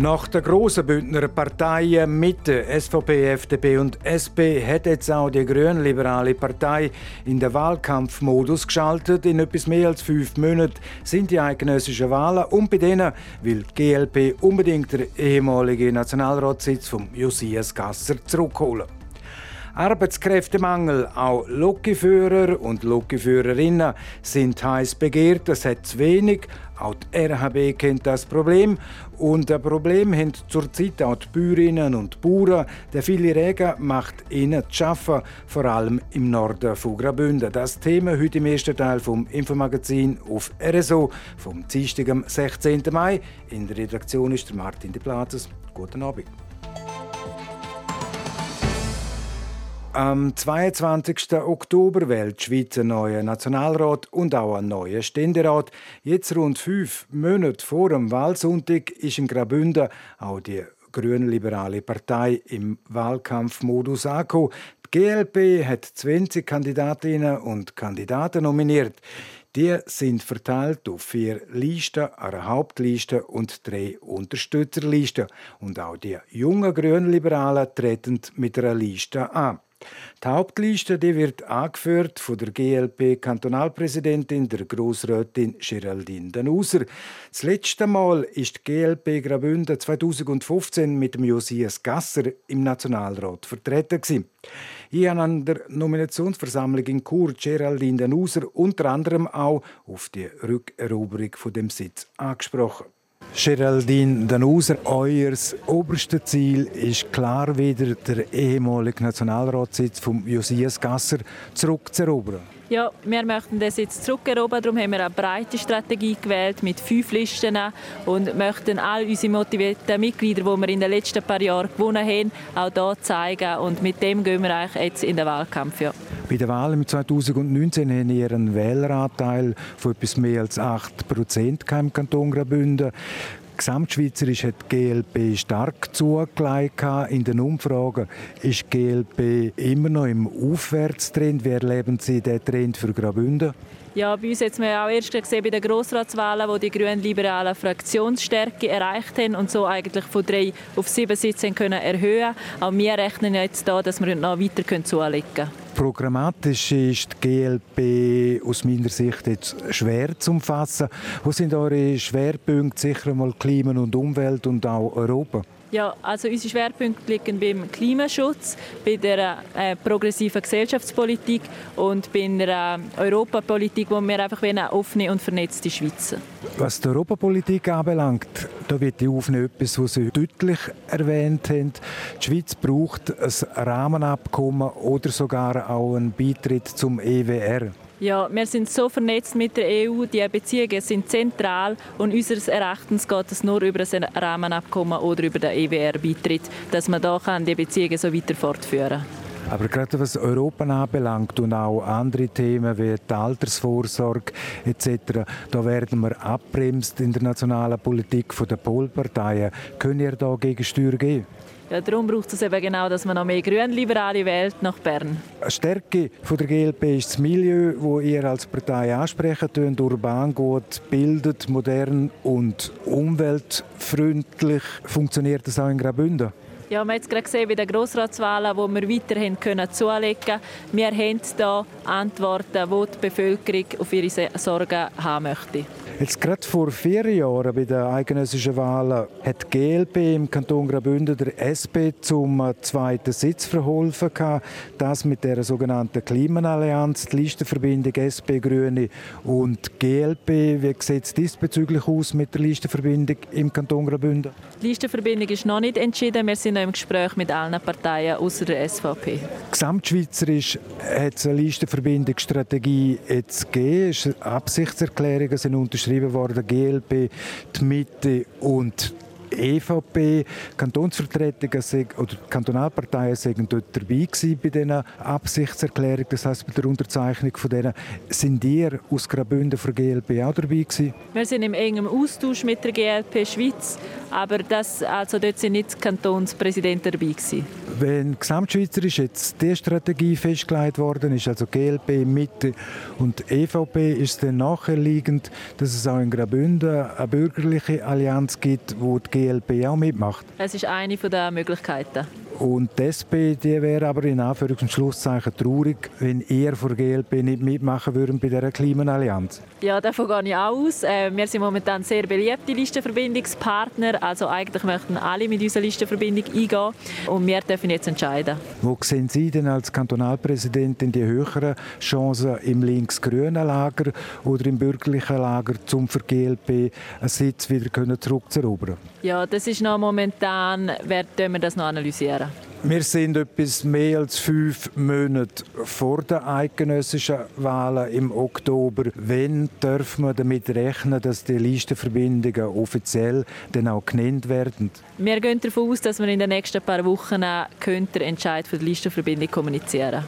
Nach der grossen Bündner Parteien Mitte, SVP, FDP und SP hat jetzt auch die grünliberale Partei in den Wahlkampfmodus geschaltet. In etwas mehr als fünf Monaten sind die eidgenössischen Wahlen und bei denen will die GLP unbedingt den ehemaligen Nationalratssitz von Josias Gasser zurückholen. Arbeitskräftemangel, auch Lokführer und Lokführerinnen sind heiß begehrt. Es hat zu wenig. Auch die RHB kennt das Problem. Und ein Problem haben zurzeit auch die Bäuerinnen und Bauern. Der viele Regen macht ihnen zu arbeiten, vor allem im Norden von Graubünden. Das Thema heute im ersten Teil vom Infomagazin auf RSO vom Dienstag, am 16. Mai. In der Redaktion ist Martin de Platzes. Guten Abend. Am 22. Oktober wählt die Schweiz einen neuen Nationalrat und auch einen neuen Ständerat. Jetzt rund fünf Monate vor dem Wahlsonntag ist in Graubünden auch die grünliberale Partei im Wahlkampfmodus angekommen. Die GLP hat 20 Kandidatinnen und Kandidaten nominiert. Die sind verteilt auf vier Listen, eine Hauptliste und drei Unterstützerlisten. Und auch die jungen Grünliberalen treten mit einer Liste an. Die Hauptliste die wird angeführt von der GLP-Kantonalpräsidentin, der Grossrätin Geraldine Danuser. Das letzte Mal ist die GLP Graubünden 2015 mit dem Josias Gasser im Nationalrat vertreten. Ich habe an der Nominationsversammlung in Chur Geraldine Danuser unter anderem auch auf die Rückeroberung von dem Sitz angesprochen. Geraldine Danuser, euer oberstes Ziel ist klar wieder der ehemalige Nationalratssitz von Josias Gasser zurückzuerobern. Ja, wir möchten das jetzt zurückerobern. Darum haben wir eine breite Strategie gewählt mit fünf Listen und möchten all unsere motivierten Mitglieder, die wir in den letzten paar Jahren gewonnen haben, auch hier zeigen. Und mit dem gehen wir eigentlich jetzt in den Wahlkampf. Ja. Bei der Wahl im 2019 haben wir einen Wähleranteil von etwas mehr als 8 Prozent im Kanton Graubünden. Gesamtschweizerisch hat die GLP stark zugelegt. In den Umfragen ist die GLP immer noch im Aufwärtstrend. Wie erleben Sie diesen Trend für Graubünden? Ja, bei uns hat man auch erst gesehen bei den Grossratswahlen, wo die grün-liberalen Fraktionsstärke erreicht haben und so eigentlich von drei auf sieben Sitze können erhöhen. Auch wir rechnen jetzt da, dass wir noch weiter zulegen können. Programmatisch ist die GLP aus meiner Sicht jetzt schwer zu umfassen. Wo sind eure Schwerpunkte? Sicher mal Klima und Umwelt und auch Europa? Ja, also unsere Schwerpunkte liegen beim Klimaschutz, bei der äh, progressiven Gesellschaftspolitik und bei äh, Europapolitik, wo wir einfach eine offene und vernetzte Schweiz Was die Europapolitik anbelangt, da wird die offene etwas, was Sie deutlich erwähnt haben. Die Schweiz braucht ein Rahmenabkommen oder sogar auch einen Beitritt zum EWR. Ja, wir sind so vernetzt mit der EU, die Beziehungen sind zentral und unseres Erachtens geht es nur über ein Rahmenabkommen oder über den EWR-Beitritt, dass man da kann die Beziehungen so weiter fortführen kann. Aber gerade was Europa anbelangt und auch andere Themen wie die Altersvorsorge etc., da werden wir abbremst in der nationalen Politik von den Polparteien. Können ihr da Gegensteuer geben? Ja, darum braucht es eben genau, dass man noch mehr Grünliberale wählt nach Bern. Eine Stärke der GLP ist das Milieu, wo ihr als Partei ansprechen könnt, urban gut, bildet, modern und umweltfreundlich. Funktioniert das auch in Graubünden? Ja, wir haben jetzt gerade gesehen bei den Grossratswahlen, wo wir weiterhin können zulegen können. Wir haben hier Antworten, die die Bevölkerung auf ihre Sorgen haben möchte. Jetzt gerade vor vier Jahren bei den eidgenössischen Wahlen hat die GLP im Kanton Graubünden der SP zum zweiten Sitz verholfen. Das mit der sogenannten Klimaallianz, die Listenverbindung SP Grüne und GLP. Wie sieht es diesbezüglich aus mit der Listenverbindung im Kanton Graubünden? Die Listenverbindung ist noch nicht entschieden. Wir sind noch im Gespräch mit allen Parteien außer der SVP. Gesamtschweizerisch hat es eine Listenverbindungsstrategie jetzt gegeben. Absichtserklärungen sind unterschrieben worden. GLP, die Mitte und EVP. Kantonsvertretungen oder Kantonalparteien sind dort dabei gewesen bei diesen Absichtserklärungen, das heißt bei der Unterzeichnung von denen. Sind ihr aus Graubünden für GLP auch dabei gewesen? Wir sind im engen Austausch mit der GLP Schweiz, aber das, also dort sind nicht die Kantonspräsidenten dabei gewesen. Wenn gesamtschweizerisch jetzt die Strategie festgelegt worden ist, also GLP, Mitte und EVP, ist es dann nachliegend, dass es auch in Graubünden eine bürgerliche Allianz gibt, wo die GLP auch mitmacht? Es ist eine der Möglichkeiten. Und die SP die wäre aber in Anführungs- und Schlusszeichen traurig, wenn ihr von GLP nicht mitmachen würden bei dieser Klimaallianz. Ja, davon gehe ich auch aus. Äh, wir sind momentan sehr beliebte Listenverbindungspartner. Also eigentlich möchten alle mit unserer Listenverbindung eingehen. Und wir dürfen jetzt entscheiden. Wo sehen Sie denn als Kantonalpräsidentin die höheren Chancen im links-grünen Lager oder im bürgerlichen Lager, um für GLP einen Sitz wieder zurückzuerobern? Ja, das ist noch momentan, werden wir das noch analysieren. Wir sind etwas mehr als fünf Monate vor den eidgenössischen Wahlen im Oktober. Wann dürfen wir damit rechnen, dass die Listenverbindungen offiziell dann auch genannt werden? Wir gehen davon aus, dass wir in den nächsten paar Wochen den Entscheid für die Listenverbindung kommunizieren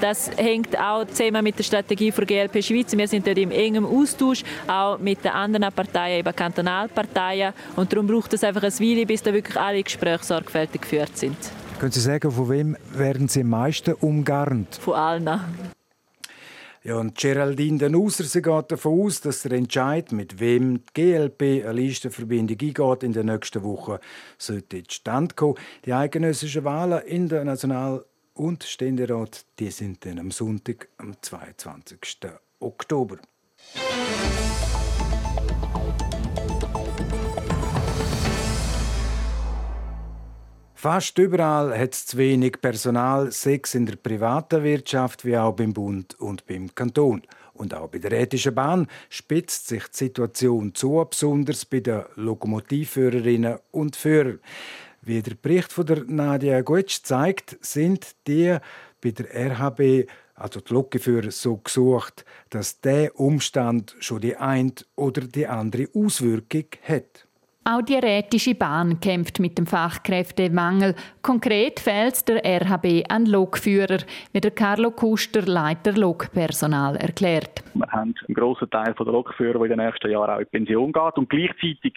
das hängt auch zusammen mit der Strategie für GLP Schweiz. Wir sind dort im engen Austausch, auch mit den anderen Parteien, eben Kantonalparteien. Und darum braucht es einfach ein Weile, bis da wirklich alle Gespräche sorgfältig geführt sind. Können Sie sagen, von wem werden Sie am meisten umgarnt? Von allen. Ja, und Geraldine Denauser, sie geht davon aus, dass der Entscheid, mit wem die GLP eine Listenverbindung eingeht, in den nächsten Wochen sollte zustande kommen. Die eidgenössischen Wahlen in der National- und Ständerat, die sind dann am Sonntag, am 22. Oktober. Fast überall hat es zu wenig Personal, sechs in der privaten Wirtschaft wie auch beim Bund und beim Kanton. Und auch bei der Rätischen Bahn spitzt sich die Situation zu, besonders bei den Lokomotivführerinnen und Führern. Wie der Bericht von der Nadia Gutsch zeigt, sind die bei der RHB, also die Lokführer, so gesucht, dass der Umstand schon die eine oder die andere Auswirkung hat. Auch die Rätische Bahn kämpft mit dem Fachkräftemangel. Konkret fehlt es der RHB an Lokführer, wie der Carlo Kuster, Leiter Lokpersonal, erklärt. Wir haben einen grossen Teil der Lokführer, der in den nächsten Jahren auch in Pension geht. Und gleichzeitig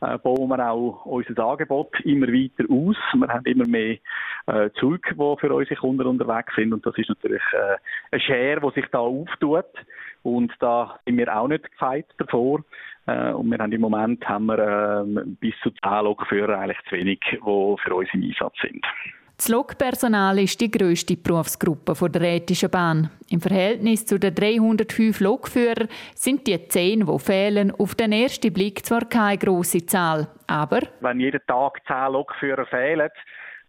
äh, bauen wir auch unser Angebot immer weiter aus. Wir haben immer mehr äh, Züge, die für unsere Kunden unterwegs sind. Und das ist natürlich äh, eine Schere, die sich da auftut. Und da sind wir auch nicht gefeit davor. Äh, und wir haben im Moment haben wir, äh, bis zu 10 Lokführer eigentlich zu wenig, die für uns im Einsatz sind. Das Lokpersonal ist die grösste Berufsgruppe der Rätischen Bahn. Im Verhältnis zu den 305 Lokführern sind die 10, die fehlen, auf den ersten Blick zwar keine grosse Zahl, aber... Wenn jeden Tag 10 Lokführer fehlen,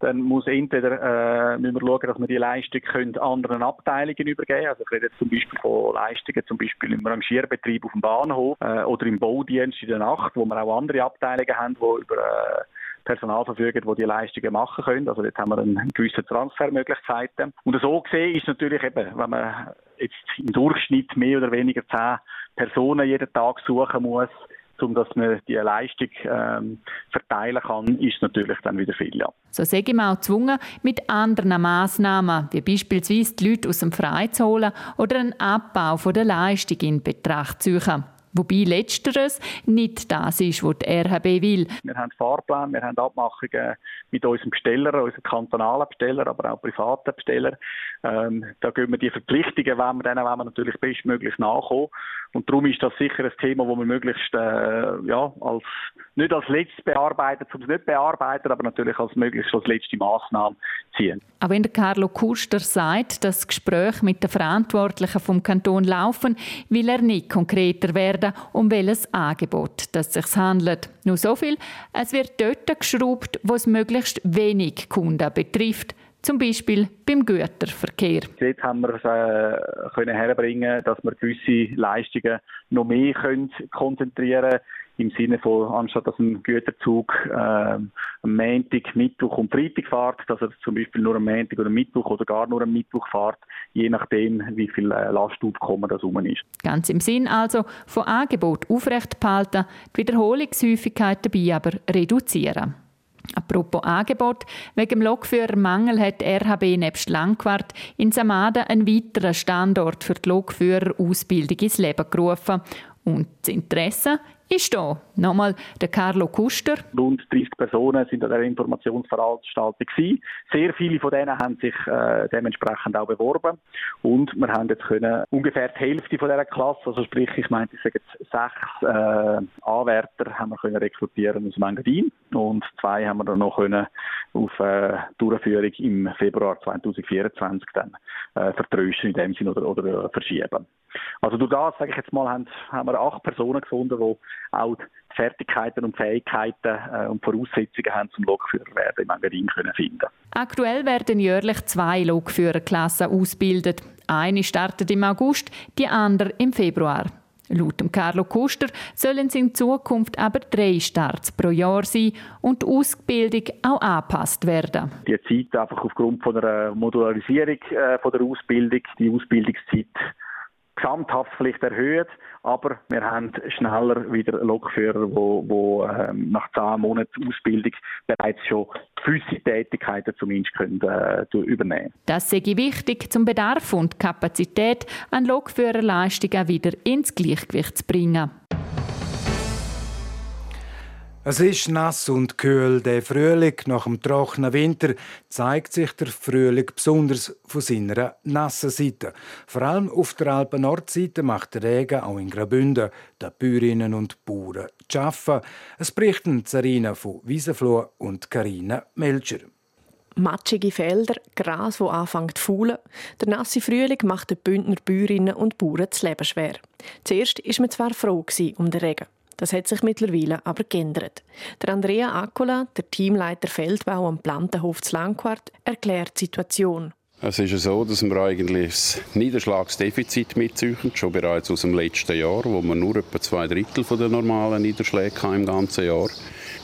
dann muss entweder äh, müssen wir schauen, dass wir die Leistung anderen Abteilungen übergeben Also ich rede jetzt zum Beispiel von Leistungen, zum Beispiel im Rangierbetrieb auf dem Bahnhof äh, oder im Baudienst in der Nacht, wo wir auch andere Abteilungen haben, die über äh, Personal verfügen, die die Leistungen machen können. Also dort haben wir eine gewisse Transfermöglichkeiten. Und so gesehen ist natürlich eben, wenn man jetzt im Durchschnitt mehr oder weniger zehn Personen jeden Tag suchen muss, um dass man die Leistung ähm, verteilen kann, ist natürlich dann wieder viel. Ja. So sage ich auch gezwungen, mit anderen Massnahmen, wie beispielsweise die Leute aus dem Frei zu holen oder einen Abbau von der Leistung in Betracht zu ziehen. Wobei letzteres nicht das ist, was die RHB will. Wir haben Fahrplan, wir haben Abmachungen mit unserem Besteller, unseren kantonalen Besteller, aber auch privaten Besteller. Ähm, da gehen wir die Verpflichtungen, wenn wir denen wollen wir natürlich bestmöglich nachkommen. Und darum ist das sicher ein Thema, das wir möglichst äh, ja, als, nicht als letztes bearbeiten, um es nicht bearbeiten, aber natürlich als möglichst als letzte Maßnahme ziehen. Auch wenn der Carlo Kuster sagt, dass Gespräche mit den Verantwortlichen vom Kanton laufen, will er nicht konkreter werden, um welches Angebot das sich handelt. Nur so viel, es wird dort geschraubt, wo es möglichst wenig Kunden betrifft zum Beispiel beim Güterverkehr. Jetzt haben wir es äh, können herbringen, dass wir gewisse Leistungen noch mehr können konzentrieren im Sinne von, anstatt dass ein Güterzug äh, am Montag, Mittwoch und Freitag fährt, dass er zum Beispiel nur am Montag oder Mittwoch oder gar nur am Mittwoch fährt, je nachdem, wie viel äh, Lastaufkommen das rum ist. Ganz im Sinn also von Angebot aufrecht behalten, die Wiederholungshäufigkeit dabei aber reduzieren. Apropos Angebot, wegen dem Lokführermangel hat RHB nebst Langquart in Samada einen weiteren Standort für die Lokführerausbildung ins Leben gerufen. Und das Interesse ist da. Nochmal der Carlo Kuster. Rund 30 Personen sind an der Informationsveranstaltung gewesen. Sehr viele von denen haben sich äh, dementsprechend auch beworben und wir haben jetzt können ungefähr die Hälfte von dieser Klasse, also sprich, ich meine, ich sage jetzt sechs äh, Anwärter haben wir können rekrutieren aus Mangadin und zwei haben wir dann noch können auf äh, Durchführung im Februar 2024 dann äh, vertrösten in dem Sinne oder, oder verschieben. Also durch das, sage ich jetzt mal, haben, haben wir acht Personen gefunden, die auch die Fertigkeiten und Fähigkeiten äh, und Voraussetzungen haben, zum Lokführer werden im Engadin können finden. Aktuell werden jährlich zwei Lokführerklassen ausgebildet. Eine startet im August, die andere im Februar. Laut Carlo Kuster sollen es in Zukunft aber drei Starts pro Jahr sein und die Ausbildung auch angepasst werden. Die Zeit einfach aufgrund von einer Modularisierung äh, von der Ausbildung, die Ausbildungszeit gesamthaft vielleicht erhöht, aber wir haben schneller wieder Lokführer, die wo ähm, nach zehn Monaten Ausbildung bereits schon gewisse Tätigkeiten zumindest können, äh, übernehmen Das sei wichtig, zum Bedarf und Kapazität an Lokführerleistungen wieder ins Gleichgewicht zu bringen. Es ist nass und kühl. Der Frühling nach dem trockenen Winter zeigt sich der Frühling besonders von seiner nassen Seite. Vor allem auf der Alpen-Nordseite macht der Regen auch in Graubünden den Bäuerinnen und Bauern zu arbeiten. Es berichten Zarina von Wiesenfloh und Karina Melcher. Matschige Felder, Gras, wo anfängt zu faulen. Der nasse Frühling macht den Bündner Bäuerinnen und Bauern das Leben schwer. Zuerst war man zwar froh um den Regen. Das hat sich mittlerweile aber geändert. Der Andrea Accola, der Teamleiter Feldbau am Plantenhof zu Langquart, erklärt die Situation. Es ist so, dass wir eigentlich das Niederschlagsdefizit mitziehen, schon bereits aus dem letzten Jahr, wo wir nur etwa zwei Drittel der normalen Niederschläge im ganzen Jahr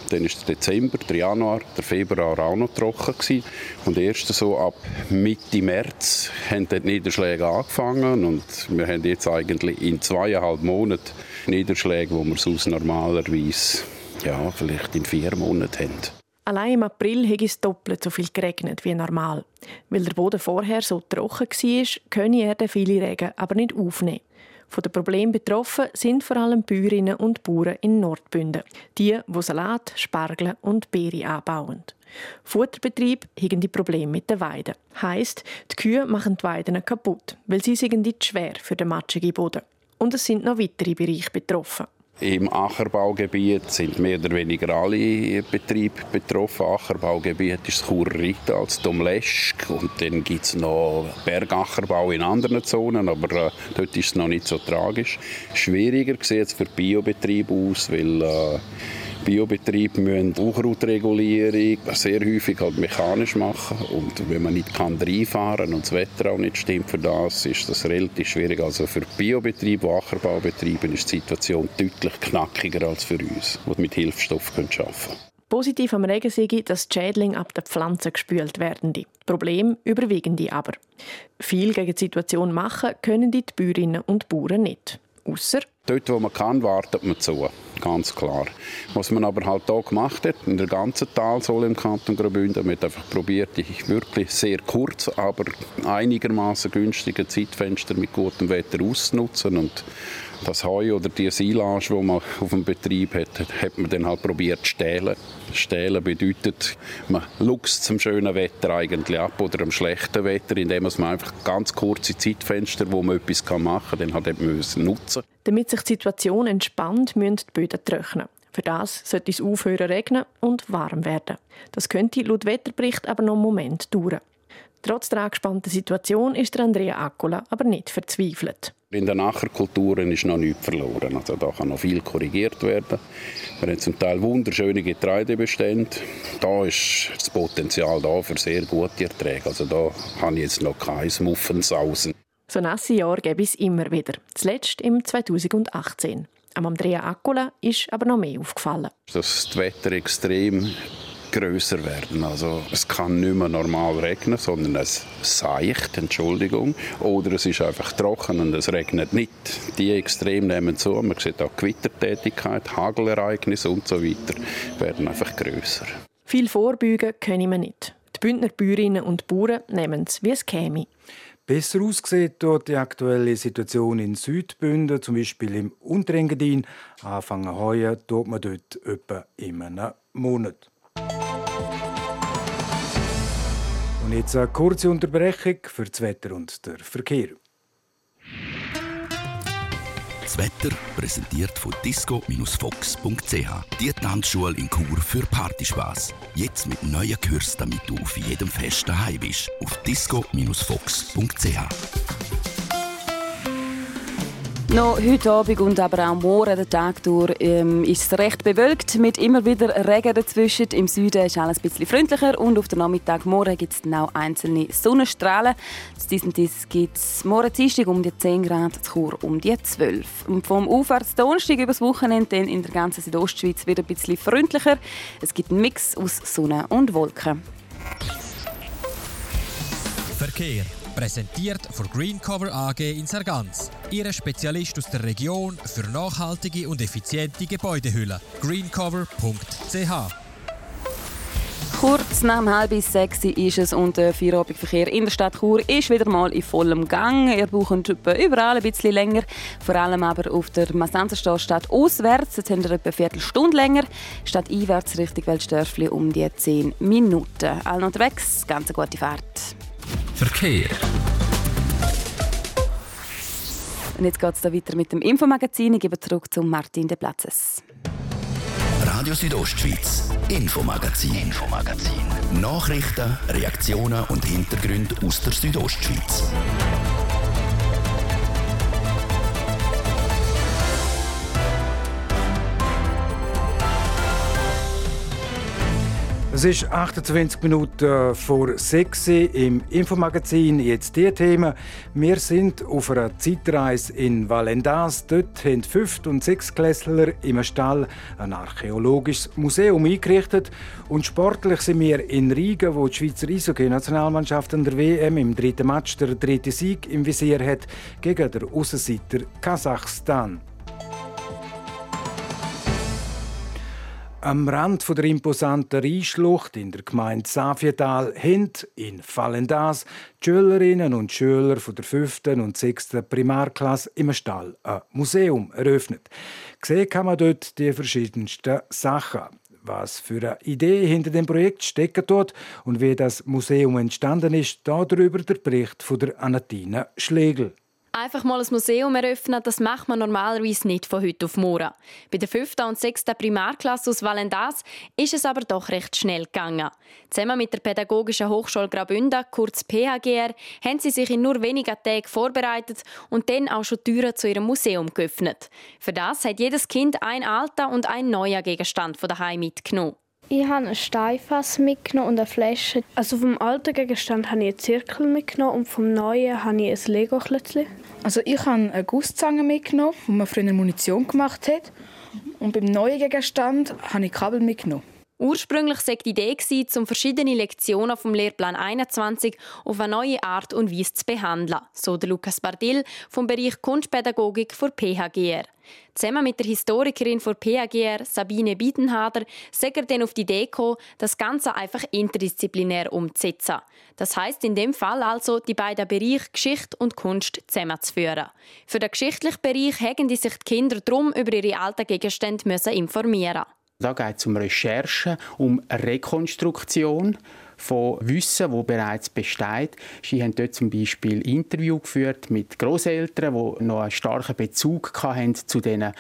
dann ist der Dezember, der Januar, der Februar auch noch trocken gewesen. Und erst so ab Mitte März haben die Niederschläge angefangen und wir haben jetzt eigentlich in zweieinhalb Monaten Niederschläge, wo wir sonst normalerweise ja, vielleicht in vier Monaten haben. Allein im April hat es doppelt so viel geregnet wie normal. Weil der Boden vorher so trocken war, können er viele Regen aber nicht aufnehmen. Von den Problemen betroffen sind vor allem Bäuerinnen und Bauern in Nordbünden. Die, die Salat, Spargel und Beere anbauen. Futterbetrieb haben die Probleme mit den Weiden. Heißt, die Kühe machen die Weiden kaputt, weil sie sind schwer für den matschigen Boden. Und es sind noch weitere Bereiche betroffen. Im Ackerbaugebiet sind mehr oder weniger alle Betriebe betroffen. Ackerbaugebiet ist das Churrita als Domleschk und dann gibt es noch Bergackerbau in anderen Zonen, aber äh, dort ist es noch nicht so tragisch. Schwieriger sieht es für Biobetriebe aus, weil äh, Biobetriebe müssen Unkrautregulierung sehr häufig halt mechanisch machen und wenn man nicht kann reinfahren und das Wetter auch nicht stimmt für das, ist das relativ schwierig. Also für Biobetriebe, Ackerbaubetriebe ist die Situation deutlich knackiger als für uns, die mit Hilfsstoff arbeiten können. Positiv am Regen sei, dass die Schädlinge ab der Pflanze gespült werden. Die Probleme überwiegen die aber. Viel gegen die Situation machen können die Bäuerinnen und Bauern nicht. Ausser Dort, wo man kann, wartet man zu. Ganz klar. Was man aber halt hier gemacht hat, in der ganzen Talsohle im Kanton Graubünden, man hat einfach probiert, wirklich sehr kurz, aber einigermaßen günstige Zeitfenster mit gutem Wetter auszunutzen und das Heu oder die Silage, die man auf dem Betrieb hat, hat man dann halt probiert zu stehlen. Stehlen bedeutet, man luchst zum schönen Wetter eigentlich ab oder am schlechten Wetter, indem man einfach ganz kurze Zeitfenster, wo man etwas machen kann, dann halt nutzen müssen. Damit sich die Situation entspannt, müssen die Böden trocknen. Für das sollte es aufhören regnen und warm werden. Das könnte laut Wetterbericht aber noch einen Moment dauern. Trotz der angespannten Situation ist Andrea Accola aber nicht verzweifelt. In den Ackerkulturen ist noch nichts verloren. Also da kann noch viel korrigiert werden. Wir haben zum Teil wunderschöne Getreidebestände. Da ist das Potenzial da für sehr gute Erträge. Also da habe ich jetzt noch kein Muffensausen. So nasse Jahre gäbe es immer wieder. Zuletzt im 2018. Andrea Accola ist aber noch mehr aufgefallen. Dass das Wetter extrem größer werden. Also es kann nicht mehr normal regnen, sondern es seicht, Entschuldigung, oder es ist einfach trocken und es regnet nicht. Die Extreme nehmen zu. Man sieht auch Gewittertätigkeit, Hagelereignisse und so weiter werden einfach größer. Viel vorbeugen können wir nicht. Die Bündner Bäuerinnen und Bauern nehmen es, wie es käme. Besser aussieht dort die aktuelle Situation in Südbünden, zum Beispiel im Unterengadin. Anfangen heuer tut man dort etwa in einem Monat. Und jetzt eine kurze Unterbrechung für das Wetter und den Verkehr. Das Wetter präsentiert von disco-fox.ch. Die Tanzschule in Chur für Partyspaß. Jetzt mit neuen Kürzen, damit du auf jedem Fest daheim bist. Auf disco-fox.ch. noch heute Abend und aber auch morgen den Tag durch ähm, ist es recht bewölkt mit immer wieder Regen dazwischen. Im Süden ist alles ein bisschen freundlicher und auf den Nachmittag morgen gibt es dann auch einzelne Sonnenstrahlen. Zu diesem Dies gibt es morgen Dienstag um die 10 Grad, zu Chur um die 12. Und vom Aufwärts Donnerstag übers Wochenende dann in der ganzen Südostschweiz wieder ein bisschen freundlicher. Es gibt einen Mix aus Sonne und Wolken. Verkehr Präsentiert von Greencover AG in Sargans. Ihre Spezialist aus der Region für nachhaltige und effiziente Gebäudehülle. greencover.ch Kurz nach halb sechs ist es und der Feierabendverkehr in der Stadt Chur ist wieder mal in vollem Gang. Ihr braucht überall ein bisschen länger, vor allem aber auf der Massanzerstraße auswärts. Jetzt haben wir etwa eine Viertelstunde länger, statt einwärts Richtung Weltstörfli um die 10 Minuten. Allen unterwegs, ganz eine gute Fahrt. Verkehr. Und jetzt geht es weiter mit dem Infomagazin. Ich gebe zurück zu Martin de Platzes. Radio Südostschweiz, Infomagazin, Infomagazin. Nachrichten, Reaktionen und Hintergründe aus der Südostschweiz. Es ist 28 Minuten vor 6 Uhr im Infomagazin. Jetzt die Themen. Wir sind auf einer Zeitreise in Valendas. Dort haben fünf und sechs Klässler im Stall ein archäologisches Museum eingerichtet. Und sportlich sind wir in Riga, wo die Schweizer Eishockey-Nationalmannschaft an der WM im dritten Match der dritte Sieg im Visier hat gegen den Aussenseiter Kasachstan. Am Rand der imposanten Rheinschlucht in der Gemeinde Safietal haben in Fallendas die Schülerinnen und Schüler der 5. und 6. Primarklasse im Stall ein Museum eröffnet. Gesehen kann man dort die verschiedensten Sachen. Was für eine Idee hinter dem Projekt steckt dort und wie das Museum entstanden ist, darüber der Bericht von der Anatina Schlegel. Einfach mal ein Museum eröffnen, das macht man normalerweise nicht von heute auf morgen. Bei der 5. und 6. Primarklasse aus Valendas ist es aber doch recht schnell gegangen. Zusammen mit der Pädagogischen Hochschule Graubünden, kurz PHGR, haben sie sich in nur wenigen Tagen vorbereitet und dann auch schon Türen zu ihrem Museum geöffnet. Für das hat jedes Kind ein alter und ein neuer Gegenstand von daheim mitgenommen. Ich habe ein Steinfass mitgenommen und eine Flasche. Also vom alten Gegenstand habe ich einen Zirkel mitgenommen und vom neuen habe ich ein Lego-Klötzchen. Also ich habe eine Gusszange mitgenommen, wo man früher Munition gemacht hat. Und beim neuen Gegenstand habe ich Kabel mitgenommen. Ursprünglich war die Idee, um verschiedene Lektionen vom Lehrplan 21 auf eine neue Art und Weise zu behandeln, so der Lukas Bardil vom Bereich Kunstpädagogik für PHGR. Zusammen mit der Historikerin von PHGR, Sabine Bietenhader, sagt er dann auf die Idee gekommen, das Ganze einfach interdisziplinär umzusetzen. Das heißt in dem Fall also, die beiden Bereiche Geschichte und Kunst zusammenzuführen. Für den geschichtlichen Bereich haben sich die Kinder darum über ihre alten Gegenstände informieren da geht es um Recherche, um Rekonstruktion von Wissen, wo bereits besteht. Sie haben dort zum Beispiel Interview geführt mit Großeltern, die noch einen starken Bezug hatten zu diesen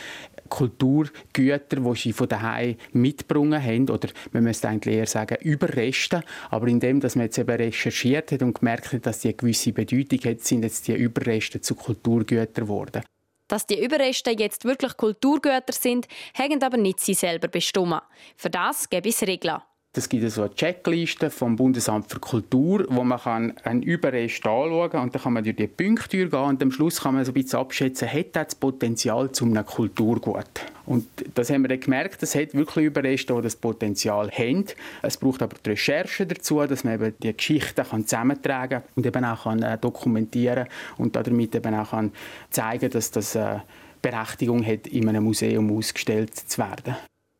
Kulturgütern, die sie von daheim mitgebracht haben, oder man müsste eigentlich eher sagen Überreste. Aber indem, dass man jetzt eben recherchiert hat und gemerkt hat, dass die eine gewisse Bedeutung hat, sind jetzt die Überreste zu Kulturgütern geworden. Dass die Überreste jetzt wirklich Kulturgüter sind, haben aber nicht sie selber bestimmt. Für das gäbe es Regeln. Es gibt so eine Checkliste vom Bundesamt für Kultur, wo man kann einen Überrest anschauen kann und dann kann man durch die Punkte gehen und am Schluss kann man so ein bisschen abschätzen, hat das Potenzial zu einem Kulturgut. Und das haben wir dann gemerkt, es hat wirklich Überreste, die das Potenzial haben. Es braucht aber die Recherche dazu, dass man eben die Geschichten zusammentragen kann und eben auch kann, äh, dokumentieren und damit eben auch kann zeigen dass das äh, Berechtigung hat, in einem Museum ausgestellt zu werden.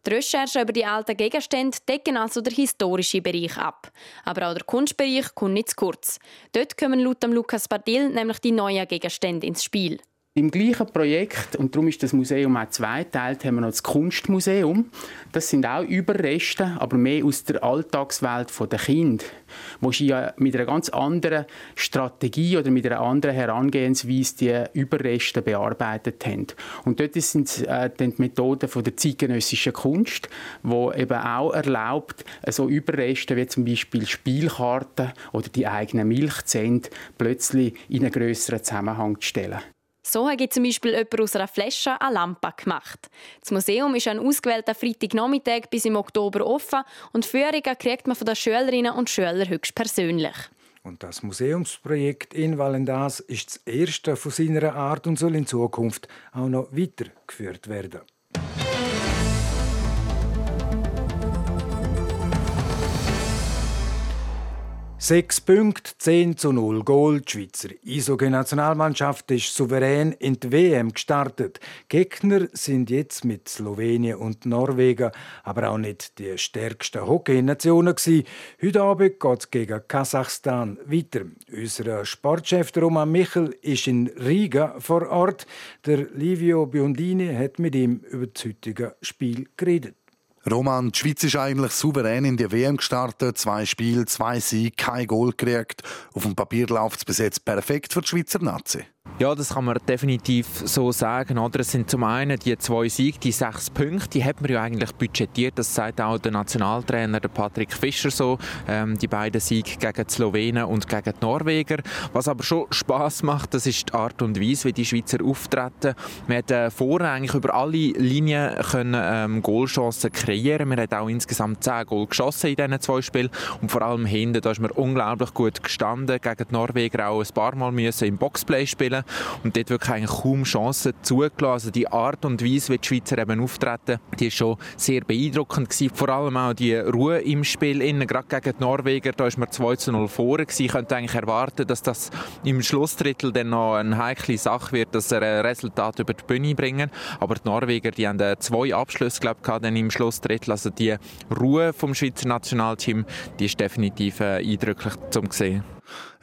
Die Recherchen über die alten Gegenstände decken also den historischen Bereich ab. Aber auch der Kunstbereich kommt nicht zu kurz. Dort kommen laut Lukas Bardil nämlich die neuen Gegenstände ins Spiel. Im gleichen Projekt, und darum ist das Museum auch zweiteilt, haben wir noch das Kunstmuseum. Das sind auch Überreste, aber mehr aus der Alltagswelt der Kinder, wo sie ja mit einer ganz anderen Strategie oder mit einer anderen Herangehensweise die Überreste bearbeitet haben. Und dort sind äh, die Methoden von der zeitgenössischen Kunst, wo eben auch erlaubt, so Überreste wie zum Beispiel Spielkarten oder die eigenen Milchzähne plötzlich in einen größeren Zusammenhang zu stellen. So hat zum Beispiel jemand aus einer Flasche eine Lampe gemacht. Das Museum ist an ausgewählten Freitagnachmittag bis im Oktober offen und Führungen kriegt man von den Schülerinnen und Schülern höchst persönlich. Und das Museumsprojekt in Valendas ist das erste von seiner Art und soll in Zukunft auch noch weitergeführt werden. Sechs Punkte, 10 zu 0 Goal. Die Schweizer Eishockey-Nationalmannschaft ist souverän in die WM gestartet. Gegner sind jetzt mit Slowenien und Norwegen aber auch nicht die stärksten Hockey-Nationen Heute Abend geht es gegen Kasachstan weiter. Unser Sportchef Roman Michel ist in Riga vor Ort. Der Livio Biondini hat mit ihm über das heutige Spiel geredet. Roman, die Schweiz ist eigentlich souverän in die WM gestartet. Zwei Spiele, zwei Siege, kein Goal gekriegt. Auf dem Papier läuft es bis jetzt perfekt für die Schweizer Nazi. Ja, das kann man definitiv so sagen. Oder? Es sind zum einen die zwei Siege, die sechs Punkte, die hat man ja eigentlich budgetiert. Das sagt auch der Nationaltrainer, Patrick Fischer so. Ähm, die beiden Siege gegen die Slowenen und gegen die Norweger. Was aber schon Spaß macht, das ist die Art und Weise, wie die Schweizer auftreten. Wir hat äh, vorher eigentlich über alle Linien können, ähm, Goalchancen kreieren. Wir haben auch insgesamt zehn Goal geschossen in diesen zwei Spielen. Und vor allem hinten, da ist man unglaublich gut gestanden. Gegen die Norweger auch ein paar Mal müssen im Boxplay spielen und dort wirklich eigentlich kaum Chancen zugelassen. Also die Art und Weise, wie die Schweizer eben auftreten, die ist schon sehr beeindruckend gewesen. Vor allem auch die Ruhe im Spiel innen, gerade gegen die Norweger, da ist man 2 zu 0 vor. Ich könnte eigentlich erwarten, dass das im Schlussdrittel dann noch eine heikle Sache wird, dass er ein Resultat über die Bühne bringen. Aber die Norweger, die haben zwei Abschlüsse, glaube ich, dann im Schlussdrittel. Also die Ruhe vom Schweizer Nationalteam, die ist definitiv äh, eindrücklich zum sehen.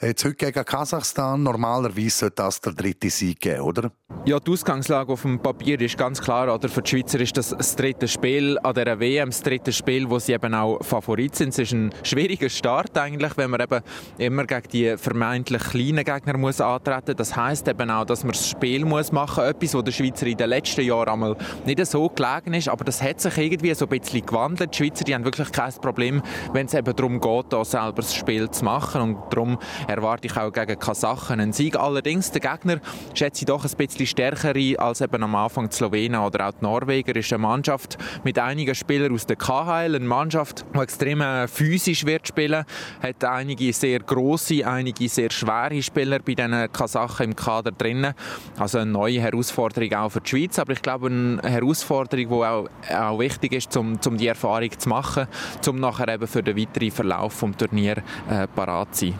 Jetzt heute gegen Kasachstan, normalerweise sollte das der dritte Sieg geben, oder? Ja, die Ausgangslage auf dem Papier ist ganz klar. Oder? Für die Schweizer ist das das dritte Spiel an der WM, das dritte Spiel, wo sie eben auch Favorit sind. Es ist ein schwieriger Start eigentlich, wenn man eben immer gegen die vermeintlich kleinen Gegner muss antreten. Das heißt eben auch, dass man das Spiel muss machen, etwas, wo der Schweizer in den letzten Jahren einmal nicht so gelegen ist, aber das hat sich irgendwie so ein bisschen gewandelt. Die Schweizer, die haben wirklich kein Problem, wenn es eben darum geht, da selber das Spiel zu machen und darum erwarte ich auch gegen Kasachen einen Sieg. Allerdings, der Gegner schätze ich doch ein bisschen stärker ein als eben am Anfang die Slowenen oder auch die Norweger. ist eine Mannschaft mit einigen Spielern aus der KHL, eine Mannschaft, die extrem äh, physisch wird spielen, hat einige sehr große, einige sehr schwere Spieler bei den Kasachen im Kader drinnen. Also eine neue Herausforderung auch für die Schweiz, aber ich glaube eine Herausforderung, die auch, auch wichtig ist, um, um die Erfahrung zu machen, um nachher eben für den weiteren Verlauf des Turniers äh, parat zu sein.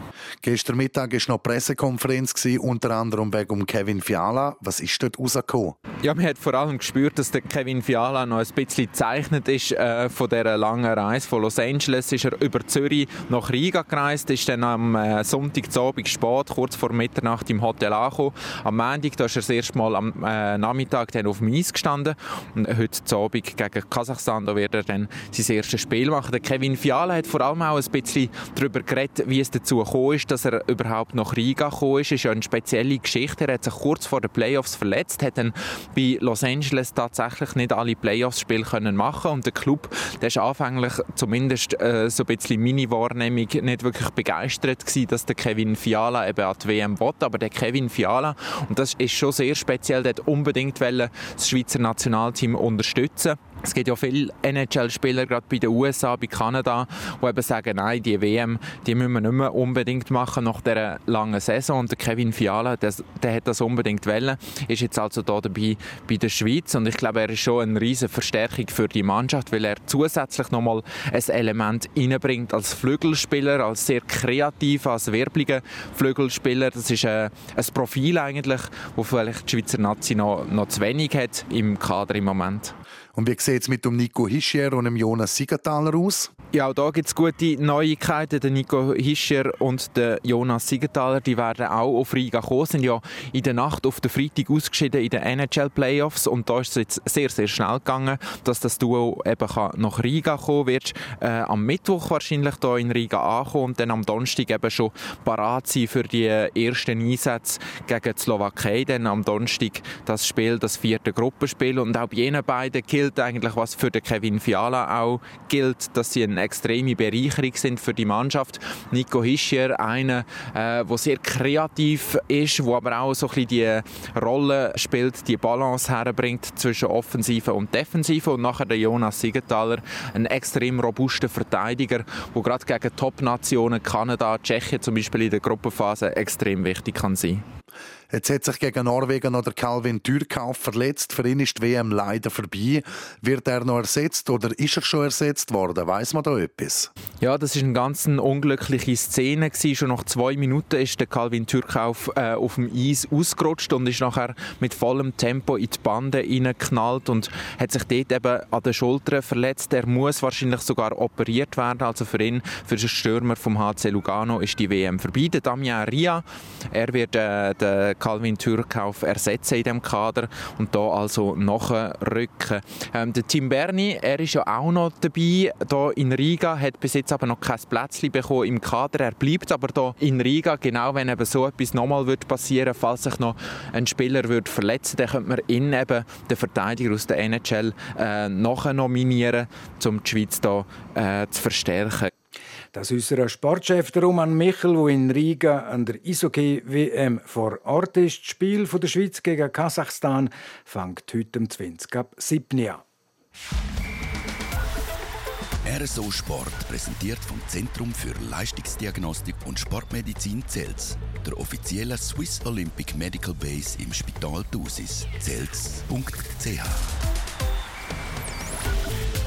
Gestern Mittag war noch Pressekonferenz, unter anderem wegen Kevin Fiala. Was ist dort rausgekommen? Ja, man hat vor allem gespürt, dass der Kevin Fiala noch ein bisschen gezeichnet ist äh, von dieser langen Reise. Von Los Angeles ist er über Zürich nach Riga gereist, ist dann am äh, Sonntagabend spät, kurz vor Mitternacht im Hotel angekommen. Am Montag da ist er das erste Mal am äh, Nachmittag dann auf dem Eis gestanden und heute Abend gegen Kasachstan da wird er dann sein erstes Spiel machen. Der Kevin Fiala hat vor allem auch ein bisschen darüber geredet, wie es dazu gekommen ist, dass er überhaupt nach Riga gekommen ist. Ist ja eine spezielle Geschichte. Er hat sich kurz vor den Playoffs verletzt, hat dann bei Los Angeles tatsächlich nicht alle Playoffs-Spiele können machen und der Club, der ist anfänglich zumindest äh, so ein bisschen meine Wahrnehmung nicht wirklich begeistert gewesen, dass der Kevin Fiala eben an die WM will, aber der Kevin Fiala, und das ist schon sehr speziell, der hat unbedingt das Schweizer Nationalteam unterstützen Es gibt ja viele NHL-Spieler, gerade bei den USA, bei Kanada, die eben sagen, nein, die WM, die müssen wir nicht mehr unbedingt machen nach dieser langen Saison. Und Kevin Fiala, der, der hat das unbedingt wollen, ist jetzt also da dabei bei der Schweiz. Und ich glaube, er ist schon eine riesige Verstärkung für die Mannschaft, weil er zusätzlich nochmal ein Element reinbringt als Flügelspieler, als sehr kreativ, als werbliger Flügelspieler. Das ist ein, äh, ein Profil eigentlich, wo vielleicht die Schweizer Nazi noch, noch zu wenig hat im Kader im Moment. Und wie sieht es mit dem Nico Hischier und dem Jonas Siegenthaler aus? Ja, auch da gibt es gute Neuigkeiten. Der Nico Hischier und der Jonas Siegenthaler die werden auch auf Riga kommen. sind ja in der Nacht auf den Freitag ausgeschieden in den NHL-Playoffs. Und da ist es jetzt sehr, sehr schnell gegangen, dass das Duo eben nach Riga kommen wird. Äh, am Mittwoch wahrscheinlich hier in Riga ankommen und dann am Donnerstag eben schon parat sein für die ersten Einsätze gegen die Slowakei. Dann am Donnerstag das Spiel, das vierte Gruppenspiel. Und auch bei jenen beiden gilt eigentlich, was für den Kevin Fiala auch gilt, dass sie eine extreme Bereicherung sind für die Mannschaft. Nico Hischier, einer, äh, der sehr kreativ ist, der aber auch so ein bisschen die Rolle spielt, die Balance herbringt zwischen Offensive und Defensive. Und nachher der Jonas Siegenthaler, ein extrem robuster Verteidiger, der gerade gegen Top-Nationen, Kanada, Tschechien zum Beispiel in der Gruppenphase extrem wichtig kann sein. Jetzt hat sich gegen Norwegen noch der Calvin Türkauf verletzt. Für ihn ist die WM leider vorbei. Wird er noch ersetzt oder ist er schon ersetzt worden? Weiß man da etwas? Ja, das ist eine ganz unglückliche Szene. Schon nach zwei Minuten ist der Calvin Türkauf äh, auf dem Eis ausgerutscht und ist nachher mit vollem Tempo in die Bande reingeknallt und hat sich dort eben an den Schultern verletzt. Er muss wahrscheinlich sogar operiert werden. Also für ihn, für den Stürmer vom HC Lugano, ist die WM vorbei. Der Damien Ria, er wird äh, den Calvin Türkauf ersetzen in dem Kader und da also nachrücken. Ähm, der Tim Berni, er ist ja auch noch dabei, da in Riga, hat bis jetzt aber noch kein Plätzchen bekommen im Kader. Er bleibt aber da in Riga, genau wenn eben so etwas nochmal passieren würde, falls sich noch ein Spieler würde verletzen dann könnte man ihn eben, den Verteidiger aus der NHL, äh, nachher nominieren, um die Schweiz da äh, zu verstärken. Das ist unser Sportchef Roman Michel, der in Riga an der Eishockey-WM vor Ort ist. Das Spiel der Schweiz gegen Kasachstan fängt heute um 20 ab 7 an. RSO Sport präsentiert vom Zentrum für Leistungsdiagnostik und Sportmedizin Zels, der offiziellen Swiss Olympic Medical Base im Spital Thusis. Zels.ch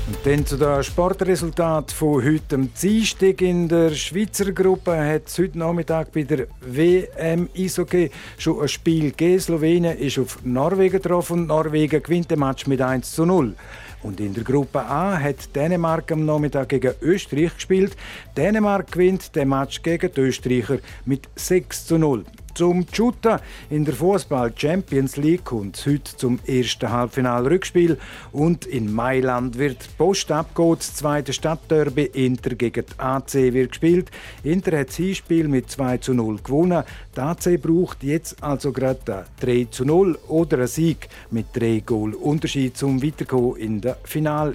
und dann zu den Sportresultaten von heute. Am Dienstag in der Schweizer Gruppe hat es heute Nachmittag bei der WM Eishockey schon ein Spiel gegeben. Slowenien ist auf Norwegen getroffen und Norwegen gewinnt den Match mit 1 zu 0. Und in der Gruppe A hat Dänemark am Nachmittag gegen Österreich gespielt. Dänemark gewinnt den Match gegen die Österreicher mit 6 zu 0 zum Shooter. In der Fußball Champions League kommt heute zum ersten Halbfinal-Rückspiel und in Mailand wird Post abgeholt. Das zweite Stadtderby Inter gegen die AC wird gespielt. Inter hat das Hinspiel mit 2 zu 0 gewonnen. Die AC braucht jetzt also gerade 3 zu 0 oder einen Sieg mit 3 Goal Unterschied zum Weiterkommen in der Final.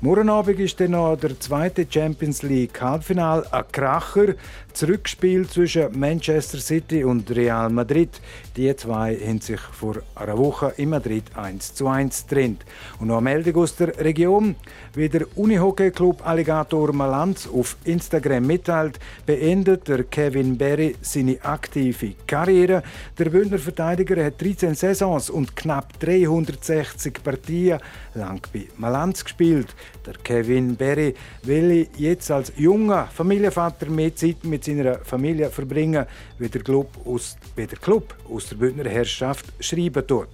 Morgen Abend ist dann noch der zweite Champions League Halbfinal. Ein Kracher. Zurückspiel zwischen Manchester City und Real Madrid. Die zwei haben sich vor einer Woche in Madrid 1 zu 1 getrennt. Und noch eine Meldung aus der Region. Wie der Unihockey-Club Alligator Malanz auf Instagram mitteilt, beendet der Kevin Berry seine aktive Karriere. Der Bündner Verteidiger hat 13 Saisons und knapp 360 Partien lang bei Malanz gespielt. Der Kevin Berry will jetzt als junger Familienvater mehr Zeit mit seiner Familie verbringen, wie der Club aus, wie der, Club aus der Bündner Herrschaft schreiben tut.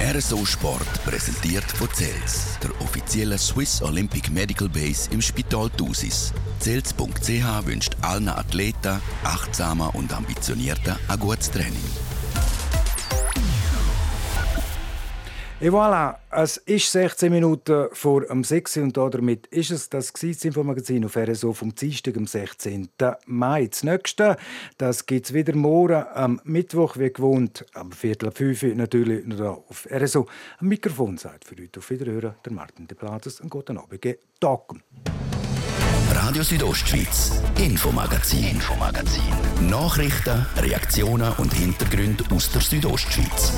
RSO Sport präsentiert von CELS, der offiziellen Swiss Olympic Medical Base im Spital Thusis. CELS.ch wünscht allen Athleten, achtsamer und ambitionierter ein gutes Training. Et voilà, es ist 16 Minuten vor dem 6 und damit ist es das Infomagazin auf RSO vom Dienstag, am 16. Mai. Das nächste, gibt es wieder morgen am Mittwoch, wie gewohnt, am Viertel 5 natürlich noch auf RSO. Am Mikrofon sagt für heute auf Wiederhören der Martin de Platzes. Einen guten Abend, Tag. Radio Südostschweiz, Infomagazin, Infomagazin. Nachrichten, Reaktionen und Hintergründe aus der Südostschweiz.